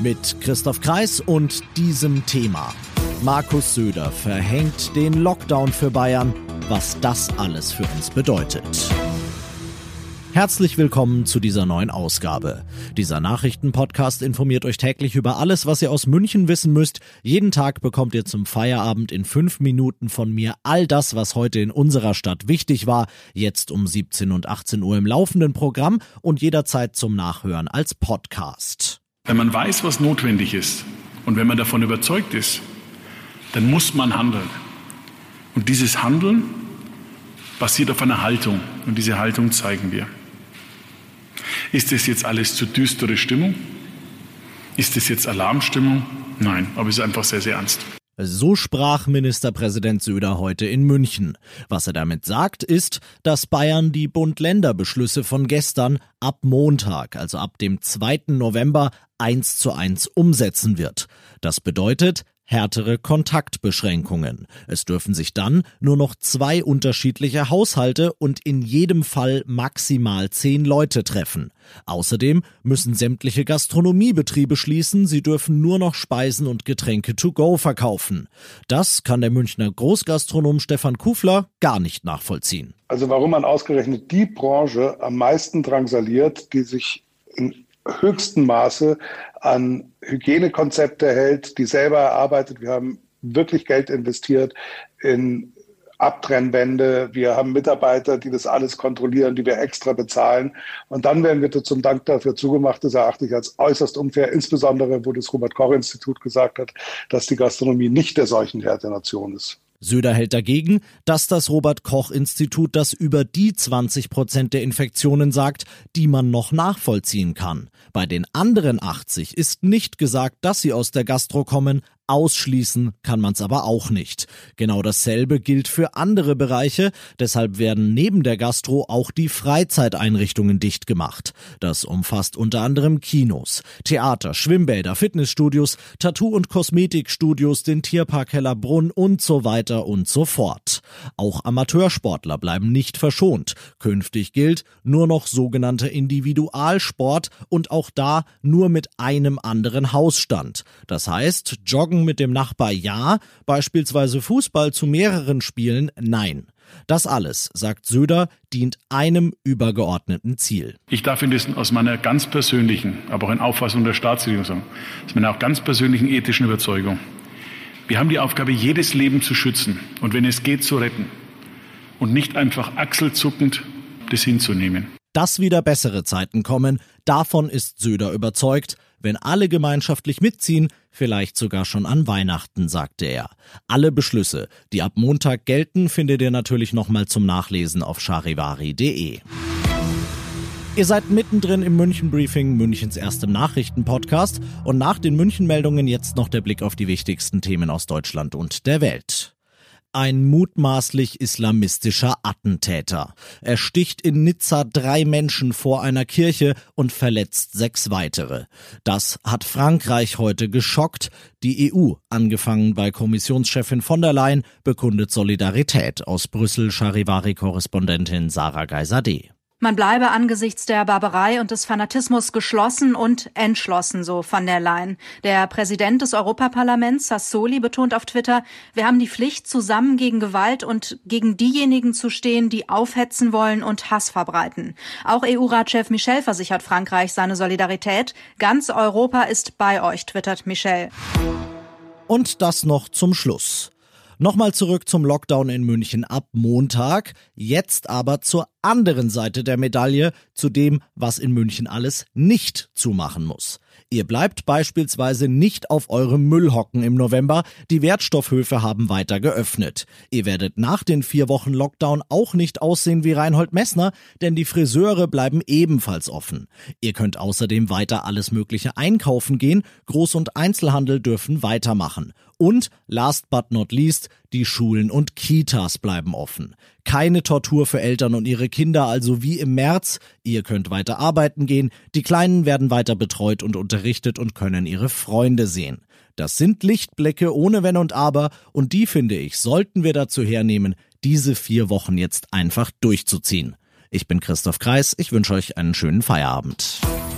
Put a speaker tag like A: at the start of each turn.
A: Mit Christoph Kreis und diesem Thema. Markus Söder verhängt den Lockdown für Bayern, was das alles für uns bedeutet. Herzlich willkommen zu dieser neuen Ausgabe. Dieser Nachrichtenpodcast informiert euch täglich über alles, was ihr aus München wissen müsst. Jeden Tag bekommt ihr zum Feierabend in fünf Minuten von mir all das, was heute in unserer Stadt wichtig war. Jetzt um 17 und 18 Uhr im laufenden Programm und jederzeit zum Nachhören als Podcast.
B: Wenn man weiß, was notwendig ist und wenn man davon überzeugt ist, dann muss man handeln. Und dieses Handeln basiert auf einer Haltung und diese Haltung zeigen wir. Ist das jetzt alles zu düstere Stimmung? Ist das jetzt Alarmstimmung? Nein, aber es ist einfach sehr, sehr ernst.
A: So sprach Ministerpräsident Söder heute in München. Was er damit sagt, ist, dass Bayern die Bund-Länder-Beschlüsse von gestern ab Montag, also ab dem 2. November, eins zu eins umsetzen wird. Das bedeutet, härtere Kontaktbeschränkungen. Es dürfen sich dann nur noch zwei unterschiedliche Haushalte und in jedem Fall maximal zehn Leute treffen. Außerdem müssen sämtliche Gastronomiebetriebe schließen, sie dürfen nur noch Speisen und Getränke to go verkaufen. Das kann der Münchner Großgastronom Stefan Kufler gar nicht nachvollziehen.
C: Also warum man ausgerechnet die Branche am meisten drangsaliert, die sich in höchsten Maße an Hygienekonzepte hält, die selber erarbeitet. Wir haben wirklich Geld investiert in Abtrennwände. Wir haben Mitarbeiter, die das alles kontrollieren, die wir extra bezahlen. Und dann werden wir zum Dank dafür zugemacht. Das erachte ich als äußerst unfair, insbesondere wo das Robert-Koch-Institut gesagt hat, dass die Gastronomie nicht der Seuchenherd der Nation ist.
A: Söder hält dagegen, dass das Robert Koch Institut das über die 20 Prozent der Infektionen sagt, die man noch nachvollziehen kann. Bei den anderen 80 ist nicht gesagt, dass sie aus der Gastro kommen, Ausschließen kann man es aber auch nicht. Genau dasselbe gilt für andere Bereiche, deshalb werden neben der Gastro auch die Freizeiteinrichtungen dicht gemacht. Das umfasst unter anderem Kinos, Theater, Schwimmbäder, Fitnessstudios, Tattoo- und Kosmetikstudios, den Tierpark Hellerbrunn und so weiter und so fort. Auch Amateursportler bleiben nicht verschont. Künftig gilt nur noch sogenannter Individualsport und auch da nur mit einem anderen Hausstand. Das heißt, Joggen Zocken mit dem Nachbar ja, beispielsweise Fußball zu mehreren Spielen nein. Das alles, sagt Söder, dient einem übergeordneten Ziel.
B: Ich darf Ihnen aus meiner ganz persönlichen, aber auch in Auffassung der Staatsregierung sagen, aus meiner auch ganz persönlichen ethischen Überzeugung. Wir haben die Aufgabe, jedes Leben zu schützen und wenn es geht, zu retten. Und nicht einfach achselzuckend das hinzunehmen.
A: Dass wieder bessere Zeiten kommen, davon ist Söder überzeugt wenn alle gemeinschaftlich mitziehen, vielleicht sogar schon an Weihnachten, sagte er. Alle Beschlüsse, die ab Montag gelten, findet ihr natürlich nochmal zum Nachlesen auf charivari.de. Ihr seid mittendrin im München Briefing, Münchens erstem Nachrichtenpodcast und nach den München Meldungen jetzt noch der Blick auf die wichtigsten Themen aus Deutschland und der Welt ein mutmaßlich islamistischer Attentäter. Er sticht in Nizza drei Menschen vor einer Kirche und verletzt sechs weitere. Das hat Frankreich heute geschockt. Die EU, angefangen bei Kommissionschefin von der Leyen, bekundet Solidarität aus Brüssel Charivari-Korrespondentin Sarah Geisadeh.
D: Man bleibe angesichts der Barbarei und des Fanatismus geschlossen und entschlossen, so von der Leyen. Der Präsident des Europaparlaments, Sassoli, betont auf Twitter, wir haben die Pflicht, zusammen gegen Gewalt und gegen diejenigen zu stehen, die aufhetzen wollen und Hass verbreiten. Auch EU-Ratschef Michel versichert Frankreich seine Solidarität. Ganz Europa ist bei euch, twittert Michel.
A: Und das noch zum Schluss. Nochmal zurück zum Lockdown in München ab Montag, jetzt aber zur anderen Seite der Medaille zu dem, was in München alles nicht zumachen muss. Ihr bleibt beispielsweise nicht auf eurem Müll hocken im November. Die Wertstoffhöfe haben weiter geöffnet. Ihr werdet nach den vier Wochen Lockdown auch nicht aussehen wie Reinhold Messner, denn die Friseure bleiben ebenfalls offen. Ihr könnt außerdem weiter alles Mögliche einkaufen gehen. Groß- und Einzelhandel dürfen weitermachen. Und last but not least, die Schulen und Kitas bleiben offen. Keine Tortur für Eltern und ihre Kinder, also wie im März. Ihr könnt weiter arbeiten gehen, die Kleinen werden weiter betreut und unterrichtet und können ihre Freunde sehen. Das sind Lichtblicke ohne Wenn und Aber und die, finde ich, sollten wir dazu hernehmen, diese vier Wochen jetzt einfach durchzuziehen. Ich bin Christoph Kreis, ich wünsche euch einen schönen Feierabend.